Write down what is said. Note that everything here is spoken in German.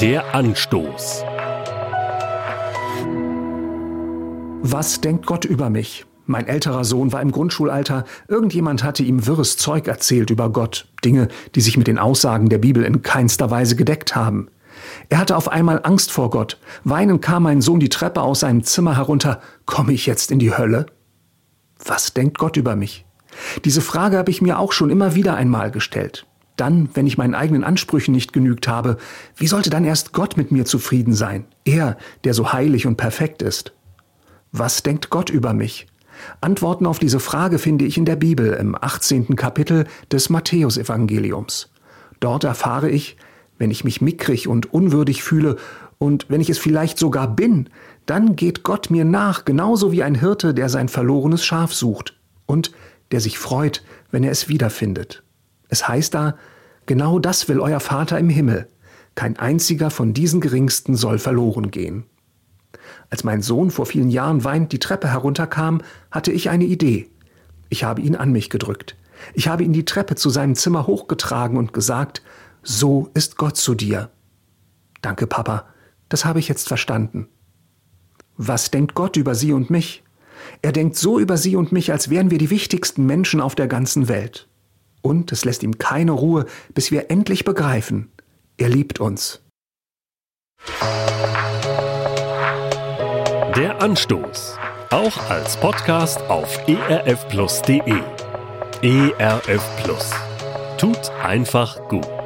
Der Anstoß. Was denkt Gott über mich? Mein älterer Sohn war im Grundschulalter. Irgendjemand hatte ihm wirres Zeug erzählt über Gott. Dinge, die sich mit den Aussagen der Bibel in keinster Weise gedeckt haben. Er hatte auf einmal Angst vor Gott. Weinend kam mein Sohn die Treppe aus seinem Zimmer herunter. Komme ich jetzt in die Hölle? Was denkt Gott über mich? Diese Frage habe ich mir auch schon immer wieder einmal gestellt. Dann, wenn ich meinen eigenen Ansprüchen nicht genügt habe, wie sollte dann erst Gott mit mir zufrieden sein? Er, der so heilig und perfekt ist. Was denkt Gott über mich? Antworten auf diese Frage finde ich in der Bibel im 18. Kapitel des Matthäusevangeliums. Dort erfahre ich, wenn ich mich mickrig und unwürdig fühle und wenn ich es vielleicht sogar bin, dann geht Gott mir nach, genauso wie ein Hirte, der sein verlorenes Schaf sucht und der sich freut, wenn er es wiederfindet. Es heißt da, genau das will euer Vater im Himmel. Kein einziger von diesen Geringsten soll verloren gehen. Als mein Sohn vor vielen Jahren weinend die Treppe herunterkam, hatte ich eine Idee. Ich habe ihn an mich gedrückt. Ich habe ihn die Treppe zu seinem Zimmer hochgetragen und gesagt, so ist Gott zu dir. Danke, Papa, das habe ich jetzt verstanden. Was denkt Gott über Sie und mich? Er denkt so über Sie und mich, als wären wir die wichtigsten Menschen auf der ganzen Welt. Und es lässt ihm keine Ruhe, bis wir endlich begreifen, er liebt uns. Der Anstoß. Auch als Podcast auf erfplus.de. ERF Plus. Tut einfach gut.